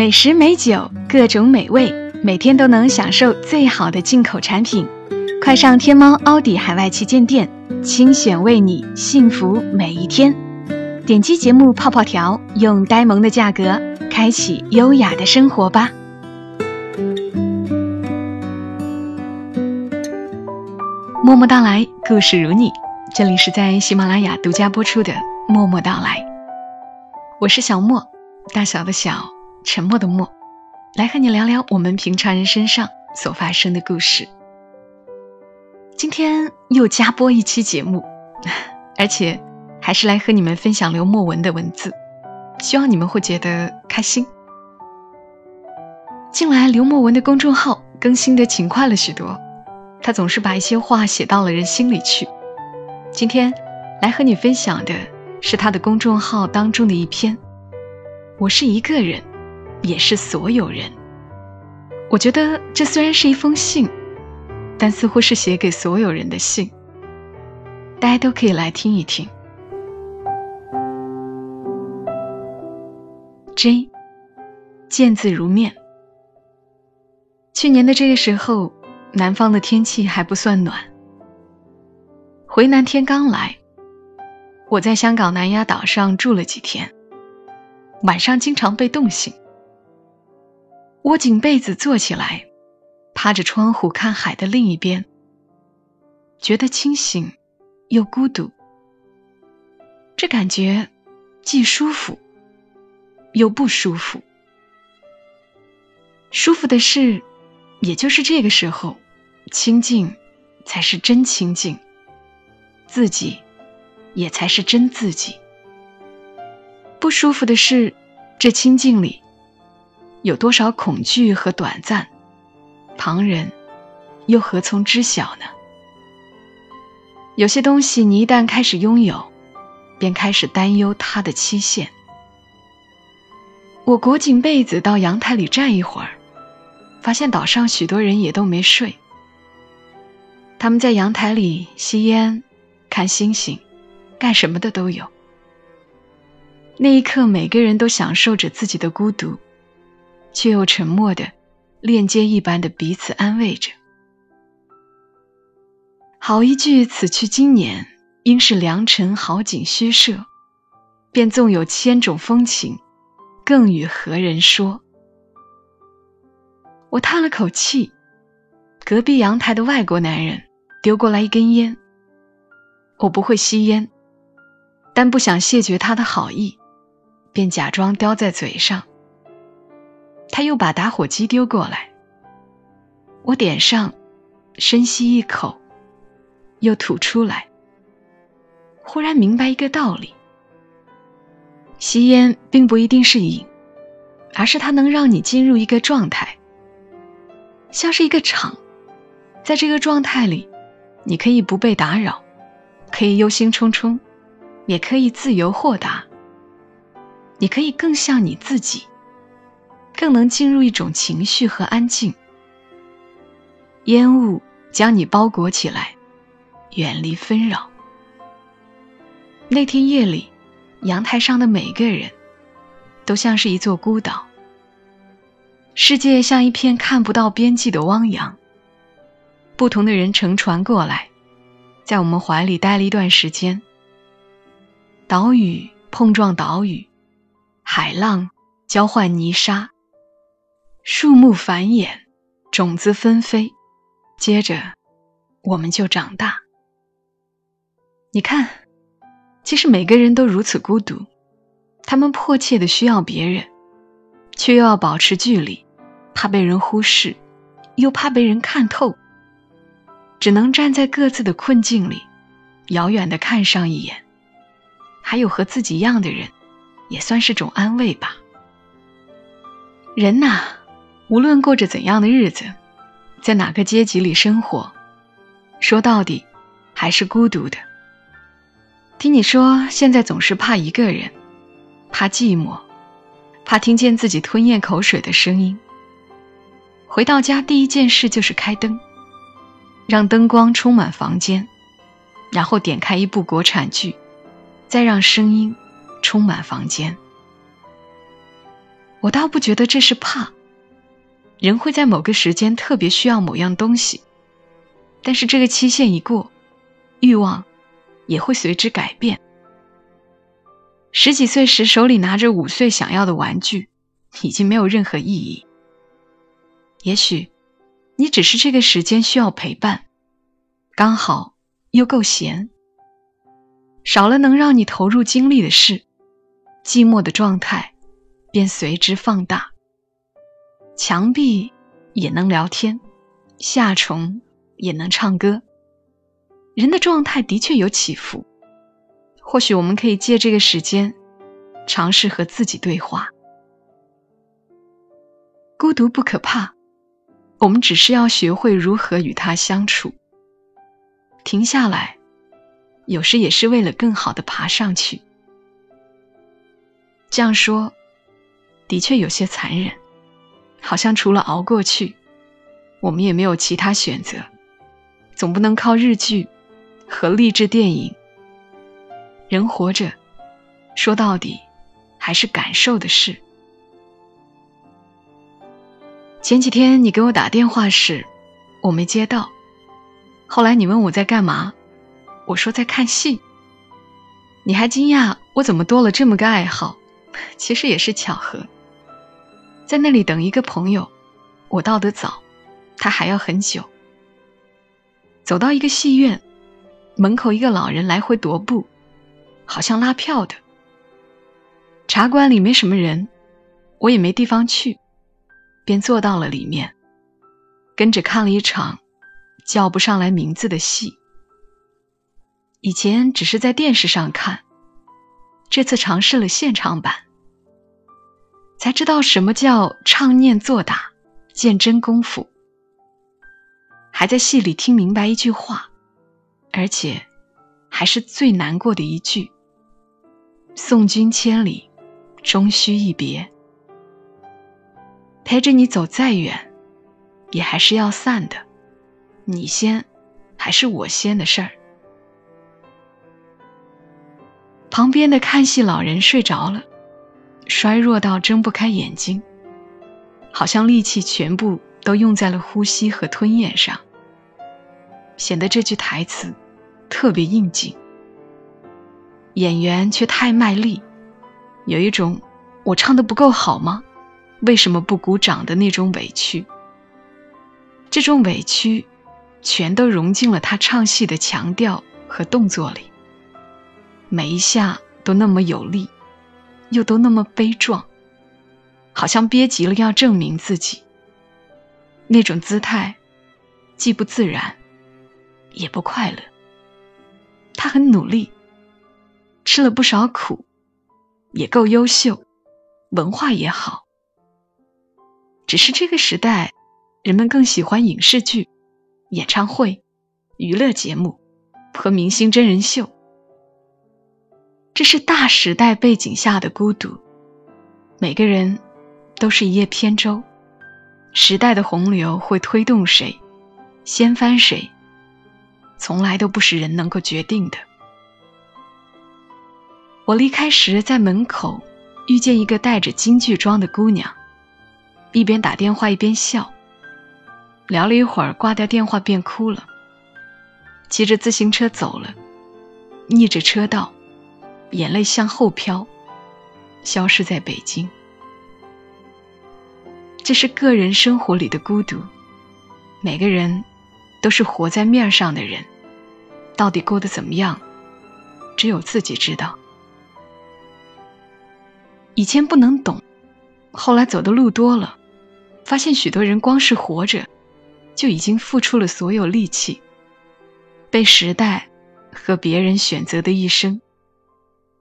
美食美酒，各种美味，每天都能享受最好的进口产品。快上天猫、奥迪海外旗舰店，精选为你幸福每一天。点击节目泡泡条，用呆萌的价格开启优雅的生活吧。默默到来，故事如你。这里是在喜马拉雅独家播出的《默默到来》，我是小莫，大小的小。沉默的默，来和你聊聊我们平常人身上所发生的故事。今天又加播一期节目，而且还是来和你们分享刘墨文的文字，希望你们会觉得开心。近来刘墨文的公众号更新的勤快了许多，他总是把一些话写到了人心里去。今天来和你分享的是他的公众号当中的一篇：我是一个人。也是所有人。我觉得这虽然是一封信，但似乎是写给所有人的信。大家都可以来听一听。J，见字如面。去年的这个时候，南方的天气还不算暖。回南天刚来，我在香港南丫岛上住了几天，晚上经常被冻醒。窝紧被子坐起来，趴着窗户看海的另一边，觉得清醒又孤独。这感觉既舒服又不舒服。舒服的是，也就是这个时候，清静才是真清静，自己也才是真自己。不舒服的是，这清静里。有多少恐惧和短暂，旁人又何从知晓呢？有些东西你一旦开始拥有，便开始担忧它的期限。我裹紧被子到阳台里站一会儿，发现岛上许多人也都没睡。他们在阳台里吸烟、看星星，干什么的都有。那一刻，每个人都享受着自己的孤独。却又沉默的，链接一般的彼此安慰着。好一句“此去经年，应是良辰好景虚设”，便纵有千种风情，更与何人说？我叹了口气，隔壁阳台的外国男人丢过来一根烟。我不会吸烟，但不想谢绝他的好意，便假装叼在嘴上。他又把打火机丢过来，我点上，深吸一口，又吐出来。忽然明白一个道理：吸烟并不一定是瘾，而是它能让你进入一个状态，像是一个场，在这个状态里，你可以不被打扰，可以忧心忡忡，也可以自由豁达，你可以更像你自己。更能进入一种情绪和安静。烟雾将你包裹起来，远离纷扰。那天夜里，阳台上的每个人，都像是一座孤岛。世界像一片看不到边际的汪洋。不同的人乘船过来，在我们怀里待了一段时间。岛屿碰撞岛屿，海浪交换泥沙。树木繁衍，种子纷飞，接着我们就长大。你看，其实每个人都如此孤独，他们迫切的需要别人，却又要保持距离，怕被人忽视，又怕被人看透，只能站在各自的困境里，遥远的看上一眼。还有和自己一样的人，也算是种安慰吧。人呐。无论过着怎样的日子，在哪个阶级里生活，说到底，还是孤独的。听你说，现在总是怕一个人，怕寂寞，怕听见自己吞咽口水的声音。回到家，第一件事就是开灯，让灯光充满房间，然后点开一部国产剧，再让声音充满房间。我倒不觉得这是怕。人会在某个时间特别需要某样东西，但是这个期限一过，欲望也会随之改变。十几岁时手里拿着五岁想要的玩具，已经没有任何意义。也许，你只是这个时间需要陪伴，刚好又够闲，少了能让你投入精力的事，寂寞的状态便随之放大。墙壁也能聊天，夏虫也能唱歌。人的状态的确有起伏。或许我们可以借这个时间，尝试和自己对话。孤独不可怕，我们只是要学会如何与它相处。停下来，有时也是为了更好的爬上去。这样说，的确有些残忍，好像除了熬过去，我们也没有其他选择，总不能靠日剧和励志电影。人活着，说到底还是感受的事。前几天你给我打电话时，我没接到。后来你问我在干嘛，我说在看戏。你还惊讶我怎么多了这么个爱好，其实也是巧合。在那里等一个朋友，我到得早，他还要很久。走到一个戏院门口，一个老人来回踱步。好像拉票的茶馆里没什么人，我也没地方去，便坐到了里面，跟着看了一场叫不上来名字的戏。以前只是在电视上看，这次尝试了现场版，才知道什么叫唱念做打，见真功夫。还在戏里听明白一句话，而且还是最难过的一句。送君千里，终须一别。陪着你走再远，也还是要散的。你先，还是我先的事儿。旁边的看戏老人睡着了，衰弱到睁不开眼睛，好像力气全部都用在了呼吸和吞咽上，显得这句台词特别应景。演员却太卖力，有一种我唱的不够好吗？为什么不鼓掌的那种委屈。这种委屈，全都融进了他唱戏的强调和动作里。每一下都那么有力，又都那么悲壮，好像憋急了要证明自己。那种姿态，既不自然，也不快乐。他很努力。吃了不少苦，也够优秀，文化也好。只是这个时代，人们更喜欢影视剧、演唱会、娱乐节目和明星真人秀。这是大时代背景下的孤独。每个人都是一叶扁舟，时代的洪流会推动谁，掀翻谁，从来都不是人能够决定的。我离开时，在门口遇见一个戴着京剧装的姑娘，一边打电话一边笑。聊了一会儿，挂掉电话便哭了。骑着自行车走了，逆着车道，眼泪向后飘，消失在北京。这是个人生活里的孤独，每个人都是活在面上的人，到底过得怎么样，只有自己知道。以前不能懂，后来走的路多了，发现许多人光是活着，就已经付出了所有力气，被时代和别人选择的一生，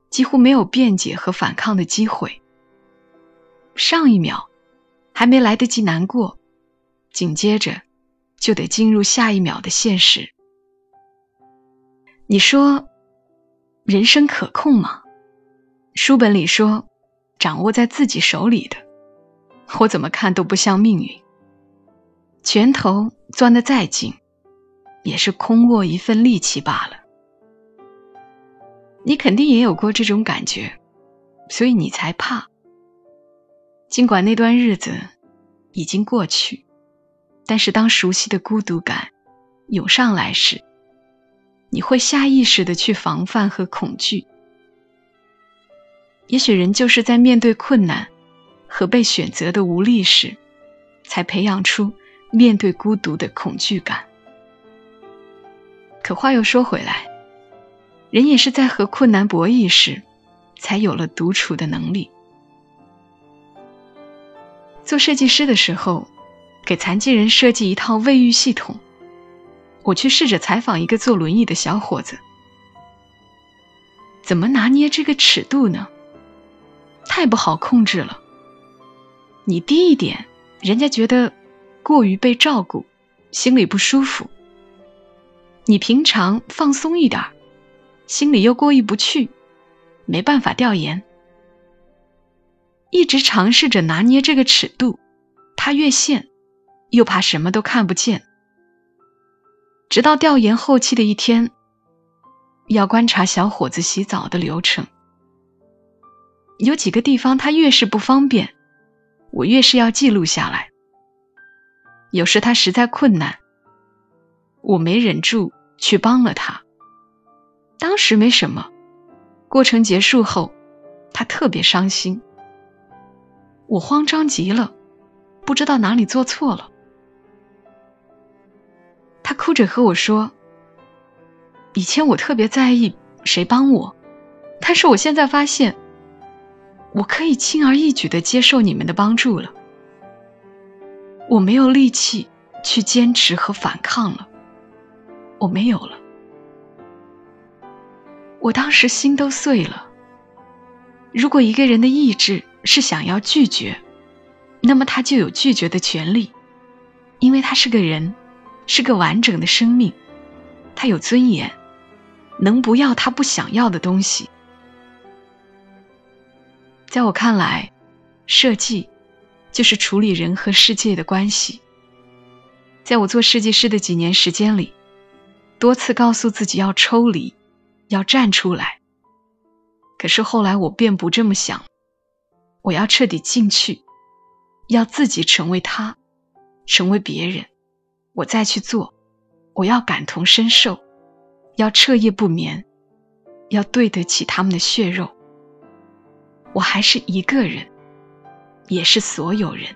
几乎没有辩解和反抗的机会。上一秒还没来得及难过，紧接着就得进入下一秒的现实。你说，人生可控吗？书本里说。掌握在自己手里的，我怎么看都不像命运。拳头攥得再紧，也是空握一份力气罢了。你肯定也有过这种感觉，所以你才怕。尽管那段日子已经过去，但是当熟悉的孤独感涌上来时，你会下意识的去防范和恐惧。也许人就是在面对困难和被选择的无力时，才培养出面对孤独的恐惧感。可话又说回来，人也是在和困难博弈时，才有了独处的能力。做设计师的时候，给残疾人设计一套卫浴系统。我去试着采访一个坐轮椅的小伙子，怎么拿捏这个尺度呢？太不好控制了。你低一点，人家觉得过于被照顾，心里不舒服；你平常放松一点儿，心里又过意不去，没办法调研。一直尝试着拿捏这个尺度，他越陷，又怕什么都看不见。直到调研后期的一天，要观察小伙子洗澡的流程，有几个地方他越是不方便，我越是要记录下来。有时他实在困难，我没忍住去帮了他。当时没什么，过程结束后，他特别伤心。我慌张极了，不知道哪里做错了。他哭着和我说：“以前我特别在意谁帮我，但是我现在发现，我可以轻而易举的接受你们的帮助了。我没有力气去坚持和反抗了，我没有了。我当时心都碎了。如果一个人的意志……”是想要拒绝，那么他就有拒绝的权利，因为他是个人，是个完整的生命，他有尊严，能不要他不想要的东西。在我看来，设计就是处理人和世界的关系。在我做设计师的几年时间里，多次告诉自己要抽离，要站出来。可是后来我便不这么想。我要彻底进去，要自己成为他，成为别人，我再去做。我要感同身受，要彻夜不眠，要对得起他们的血肉。我还是一个人，也是所有人。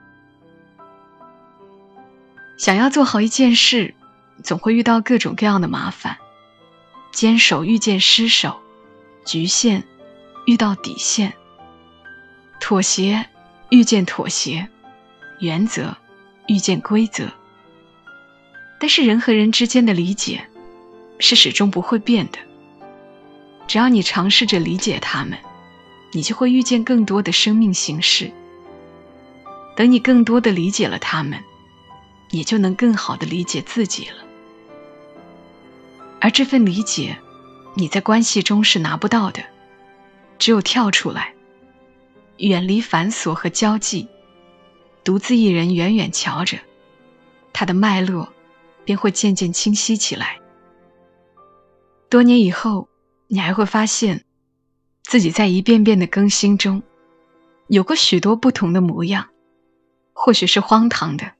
想要做好一件事，总会遇到各种各样的麻烦：坚守遇见失守，局限遇到底线。妥协遇见妥协，原则遇见规则。但是人和人之间的理解是始终不会变的。只要你尝试着理解他们，你就会遇见更多的生命形式。等你更多的理解了他们，也就能更好的理解自己了。而这份理解，你在关系中是拿不到的，只有跳出来。远离繁琐和交际，独自一人远远瞧着，它的脉络便会渐渐清晰起来。多年以后，你还会发现，自己在一遍遍的更新中，有过许多不同的模样，或许是荒唐的，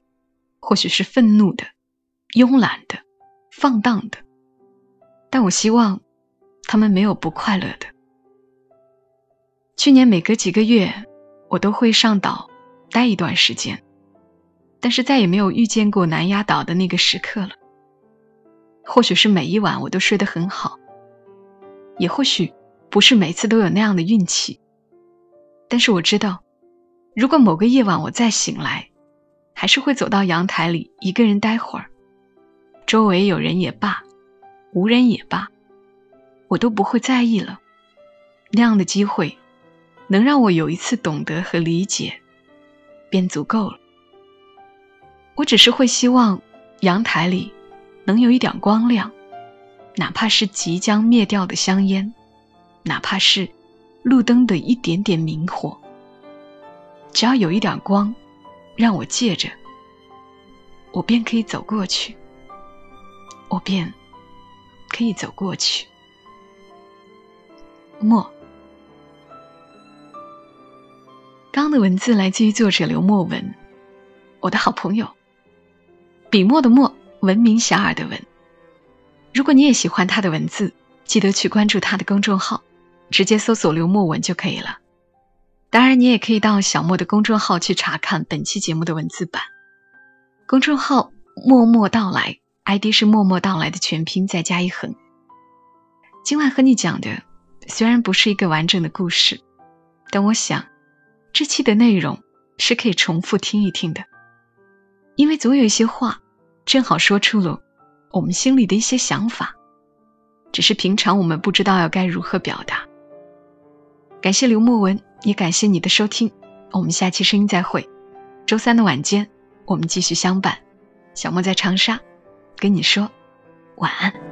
或许是愤怒的，慵懒的，放荡的，但我希望，他们没有不快乐的。去年每隔几个月，我都会上岛待一段时间，但是再也没有遇见过南丫岛的那个时刻了。或许是每一晚我都睡得很好，也或许不是每次都有那样的运气。但是我知道，如果某个夜晚我再醒来，还是会走到阳台里一个人待会儿，周围有人也罢，无人也罢，我都不会在意了。那样的机会。能让我有一次懂得和理解，便足够了。我只是会希望阳台里能有一点光亮，哪怕是即将灭掉的香烟，哪怕是路灯的一点点明火，只要有一点光，让我借着，我便可以走过去，我便可以走过去。莫。刚的文字来自于作者刘墨文，我的好朋友。笔墨的墨，闻名遐迩的闻。如果你也喜欢他的文字，记得去关注他的公众号，直接搜索刘墨文就可以了。当然，你也可以到小莫的公众号去查看本期节目的文字版。公众号“默默到来 ”，ID 是“默默到来”的全拼再加一横。今晚和你讲的虽然不是一个完整的故事，但我想这期的内容是可以重复听一听的，因为总有一些话正好说出了我们心里的一些想法，只是平常我们不知道要该如何表达。感谢刘墨文。也感谢你的收听，我们下期声音再会。周三的晚间，我们继续相伴。小莫在长沙，跟你说晚安。